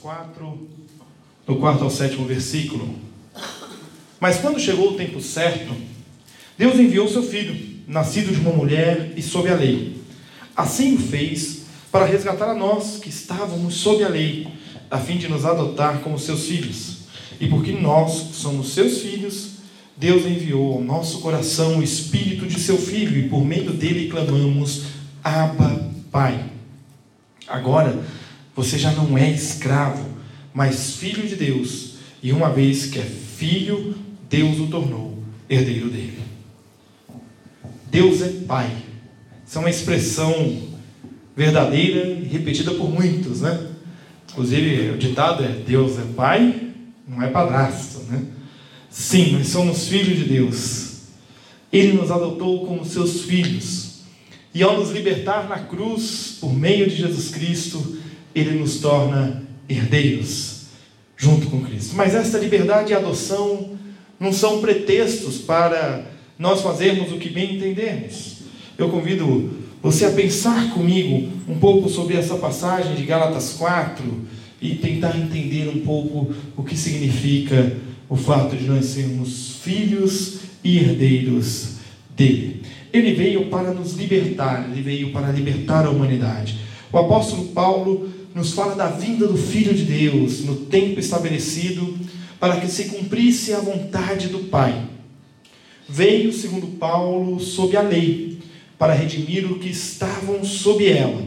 4, do quarto ao sétimo versículo. Mas quando chegou o tempo certo, Deus enviou seu filho, nascido de uma mulher e sob a lei. Assim o fez para resgatar a nós que estávamos sob a lei, a fim de nos adotar como seus filhos. E porque nós somos seus filhos, Deus enviou ao nosso coração o espírito de seu filho e por meio dele clamamos: Abba, Pai. Agora você já não é escravo, mas filho de Deus, e uma vez que é filho, Deus o tornou herdeiro dele. Deus é Pai. Isso é uma expressão verdadeira e repetida por muitos, né? Inclusive, o ditado é: Deus é Pai, não é padrasto, né? Sim, nós somos filhos de Deus. Ele nos adotou como seus filhos. E ao nos libertar na cruz, por meio de Jesus Cristo, ele nos torna herdeiros junto com Cristo. Mas esta liberdade e adoção não são pretextos para nós fazermos o que bem entendemos. Eu convido você a pensar comigo um pouco sobre essa passagem de Gálatas 4 e tentar entender um pouco o que significa o fato de nós sermos filhos e herdeiros dele. Ele veio para nos libertar, ele veio para libertar a humanidade. O apóstolo Paulo nos fala da vinda do Filho de Deus no tempo estabelecido para que se cumprisse a vontade do Pai. Veio, segundo Paulo, sob a lei, para redimir o que estavam sob ela.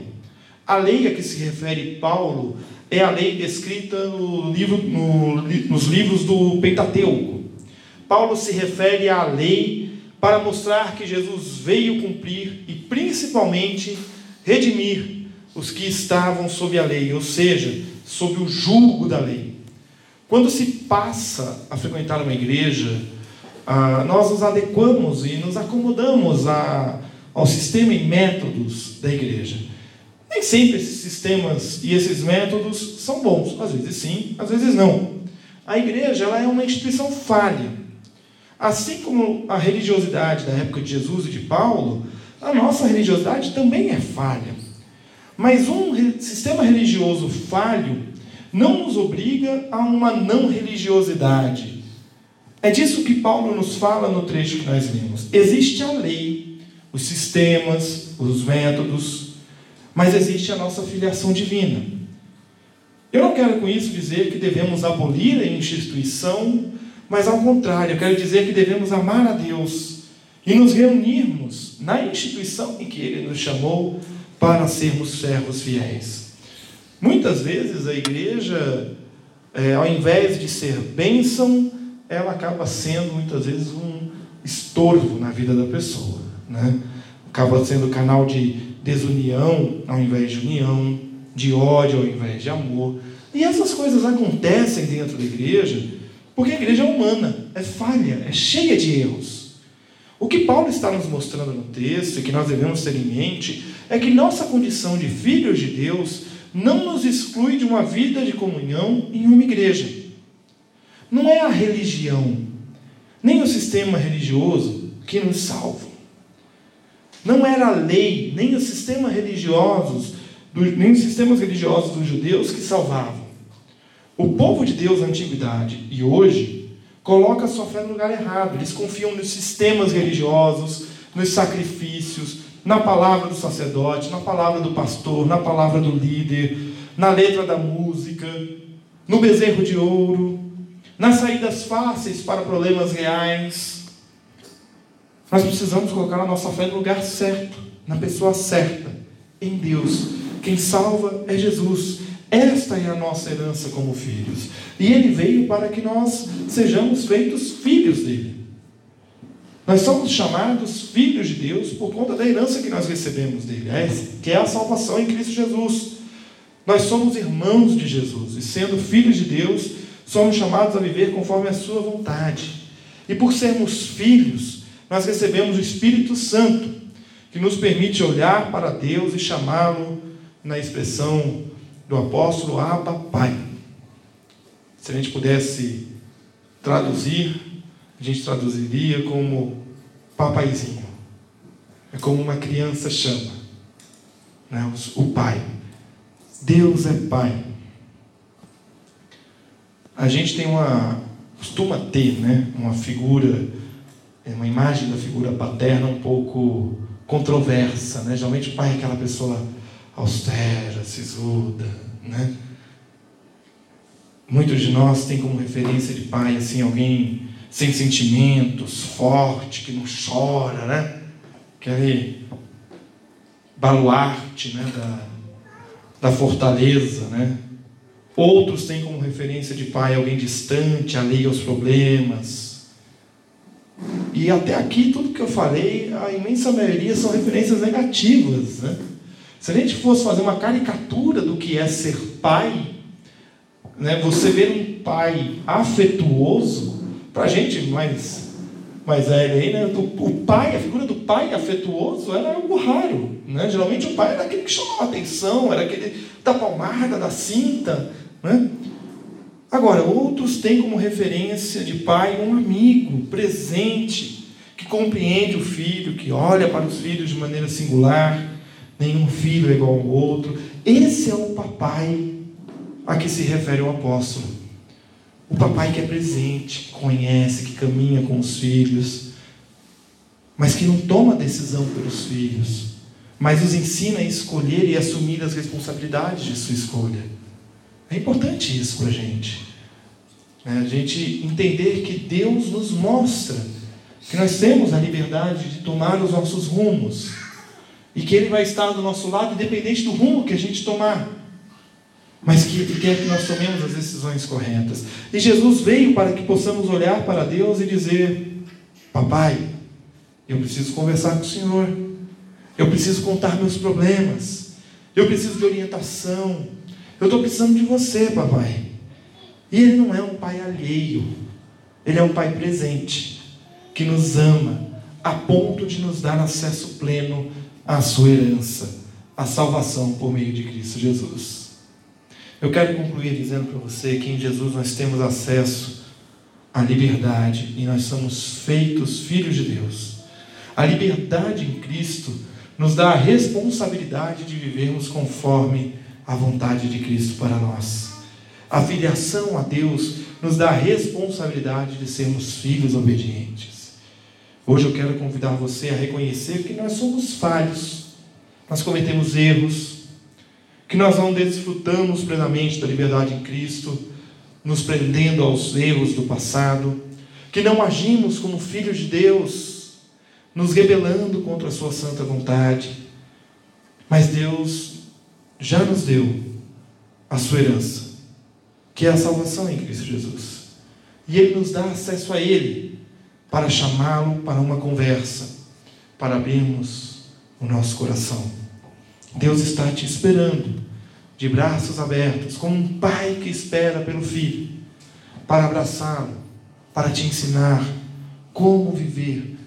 A lei a que se refere Paulo é a lei descrita no livro, no, nos livros do Pentateuco. Paulo se refere à lei para mostrar que Jesus veio cumprir e, principalmente, redimir os que estavam sob a lei, ou seja, sob o julgo da lei. Quando se passa a frequentar uma igreja, ah, nós nos adequamos e nos acomodamos ao sistema e métodos da igreja. Nem sempre esses sistemas e esses métodos são bons, às vezes sim, às vezes não. A igreja ela é uma instituição falha. Assim como a religiosidade da época de Jesus e de Paulo, a nossa religiosidade também é falha. Mas um sistema religioso falho não nos obriga a uma não religiosidade. É disso que Paulo nos fala no trecho que nós lemos. Existe a lei, os sistemas, os métodos, mas existe a nossa filiação divina. Eu não quero com isso dizer que devemos abolir a instituição, mas ao contrário, eu quero dizer que devemos amar a Deus e nos reunirmos na instituição em que Ele nos chamou para sermos servos fiéis. Muitas vezes a igreja, é, ao invés de ser bênção, ela acaba sendo muitas vezes um estorvo na vida da pessoa. Né? Acaba sendo canal de desunião ao invés de união, de ódio ao invés de amor. E essas coisas acontecem dentro da igreja porque a igreja é humana, é falha, é cheia de erros. O que Paulo está nos mostrando no texto e que nós devemos ter em mente é que nossa condição de filhos de Deus não nos exclui de uma vida de comunhão em uma igreja. Não é a religião, nem o sistema religioso que nos salvam. Não era a lei, nem os sistemas religiosos, nem os sistemas religiosos dos judeus que salvavam. O povo de Deus na antiguidade e hoje coloca sua fé no lugar errado. Eles confiam nos sistemas religiosos, nos sacrifícios, na palavra do sacerdote, na palavra do pastor, na palavra do líder, na letra da música, no bezerro de ouro, nas saídas fáceis para problemas reais. Nós precisamos colocar a nossa fé no lugar certo, na pessoa certa, em Deus. Quem salva é Jesus. Esta é a nossa herança como filhos. E ele veio para que nós sejamos feitos filhos dele. Nós somos chamados filhos de Deus por conta da herança que nós recebemos dele, que é a salvação em Cristo Jesus. Nós somos irmãos de Jesus e, sendo filhos de Deus, somos chamados a viver conforme a Sua vontade. E por sermos filhos, nós recebemos o Espírito Santo, que nos permite olhar para Deus e chamá-lo na expressão do apóstolo Abba Pai. Se a gente pudesse traduzir, a gente traduziria como papaizinho. É como uma criança chama né? o Pai. Deus é Pai. A gente tem uma. costuma ter né? uma figura, uma imagem da figura paterna um pouco controversa. Né? Geralmente o pai é aquela pessoa austera, sisuda. Né? Muitos de nós têm como referência de pai assim alguém sem sentimentos, forte, que não chora, né? Aquele baluarte né, da, da fortaleza, né? Outros têm como referência de pai alguém distante, alheio aos problemas. E até aqui, tudo que eu falei, a imensa maioria são referências negativas. Né? Se a gente fosse fazer uma caricatura do que é ser pai, né, você ver um pai afetuoso, para a gente mais mais velho aí, o, pai, a figura do pai afetuoso era algo raro. Né? Geralmente o pai era aquele que chamava atenção, era aquele da palmada, da cinta. Né? Agora, outros têm como referência de pai um amigo presente, que compreende o filho, que olha para os filhos de maneira singular, nenhum filho é igual ao outro. Esse é o papai a que se refere o apóstolo. O papai que é presente, que conhece, que caminha com os filhos, mas que não toma decisão pelos filhos, mas os ensina a escolher e assumir as responsabilidades de sua escolha. É importante isso para a gente. É a gente entender que Deus nos mostra que nós temos a liberdade de tomar os nossos rumos e que Ele vai estar do nosso lado, independente do rumo que a gente tomar mas que Ele quer que nós tomemos as decisões corretas. E Jesus veio para que possamos olhar para Deus e dizer: Papai, eu preciso conversar com o Senhor, eu preciso contar meus problemas, eu preciso de orientação, eu estou precisando de você, papai. E Ele não é um pai alheio, Ele é um pai presente, que nos ama, a ponto de nos dar acesso pleno à sua herança, a salvação por meio de Cristo Jesus. Eu quero concluir dizendo para você que em Jesus nós temos acesso à liberdade e nós somos feitos filhos de Deus. A liberdade em Cristo nos dá a responsabilidade de vivermos conforme a vontade de Cristo para nós. A filiação a Deus nos dá a responsabilidade de sermos filhos obedientes. Hoje eu quero convidar você a reconhecer que nós somos falhos, nós cometemos erros, que nós não desfrutamos plenamente da liberdade em Cristo, nos prendendo aos erros do passado, que não agimos como filhos de Deus, nos rebelando contra a Sua santa vontade. Mas Deus já nos deu a sua herança, que é a salvação em Cristo Jesus. E Ele nos dá acesso a Ele para chamá-lo para uma conversa, para abrirmos o nosso coração. Deus está te esperando de braços abertos, como um pai que espera pelo filho, para abraçá-lo, para te ensinar como viver,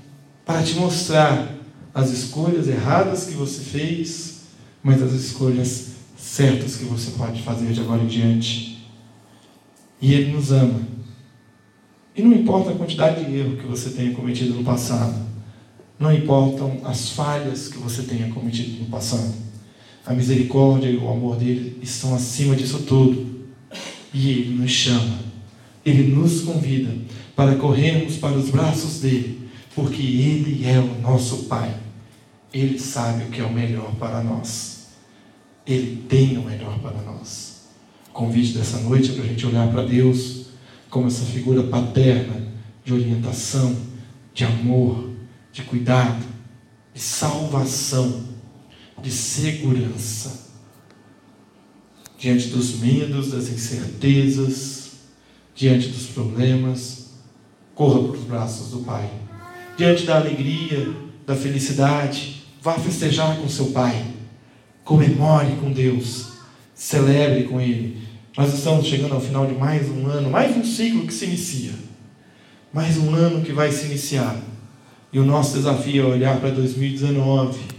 para te mostrar as escolhas erradas que você fez, mas as escolhas certas que você pode fazer de agora em diante. E Ele nos ama. E não importa a quantidade de erro que você tenha cometido no passado, não importam as falhas que você tenha cometido no passado. A misericórdia e o amor dele estão acima disso tudo. E ele nos chama, ele nos convida para corrermos para os braços dele, porque ele é o nosso Pai. Ele sabe o que é o melhor para nós. Ele tem o melhor para nós. O convite dessa noite é para a gente olhar para Deus como essa figura paterna de orientação, de amor, de cuidado, de salvação de segurança. Diante dos medos, das incertezas, diante dos problemas, corra para os braços do Pai. Diante da alegria, da felicidade, vá festejar com seu Pai. Comemore com Deus. celebre com Ele. Nós estamos chegando ao final de mais um ano, mais um ciclo que se inicia. Mais um ano que vai se iniciar. E o nosso desafio é olhar para 2019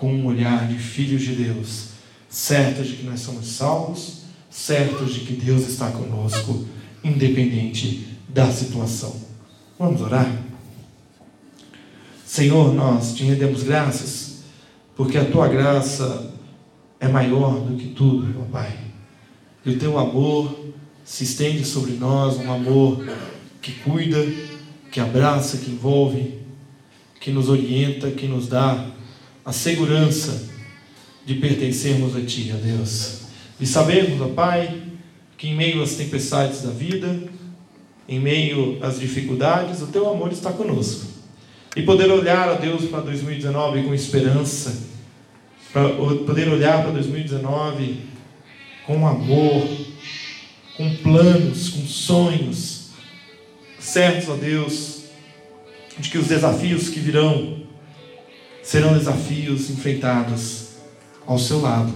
com um olhar de filhos de Deus, certos de que nós somos salvos, certos de que Deus está conosco, independente da situação. Vamos orar? Senhor, nós te rendemos graças, porque a tua graça é maior do que tudo, meu Pai. E o teu amor se estende sobre nós, um amor que cuida, que abraça, que envolve, que nos orienta, que nos dá a segurança de pertencermos a Ti, ó Deus. E sabemos, ó Pai, que em meio às tempestades da vida, em meio às dificuldades, o Teu amor está conosco. E poder olhar, ó Deus, para 2019 com esperança, para poder olhar para 2019 com amor, com planos, com sonhos, certos, ó Deus, de que os desafios que virão serão desafios enfrentados ao seu lado,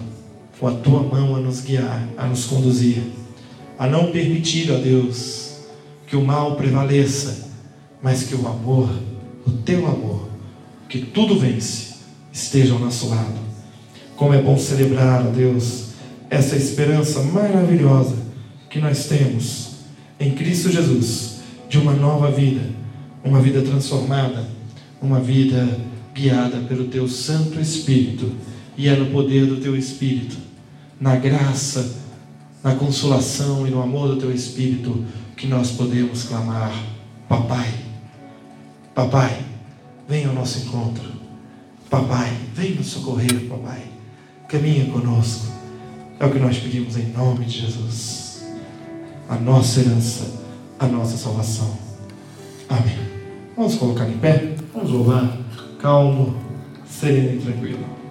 com a tua mão a nos guiar, a nos conduzir, a não permitir, ó Deus, que o mal prevaleça, mas que o amor, o teu amor, que tudo vence, esteja ao nosso lado. Como é bom celebrar, ó Deus, essa esperança maravilhosa que nós temos em Cristo Jesus de uma nova vida, uma vida transformada, uma vida guiada pelo teu Santo Espírito, e é no poder do teu Espírito, na graça, na consolação e no amor do teu Espírito que nós podemos clamar: Papai, Papai, venha ao nosso encontro. Papai, vem nos socorrer, Papai. Caminha conosco. É o que nós pedimos em nome de Jesus. A nossa herança, a nossa salvação. Amém. Vamos colocar em pé, vamos louvar calmo, sereno e tranquilo.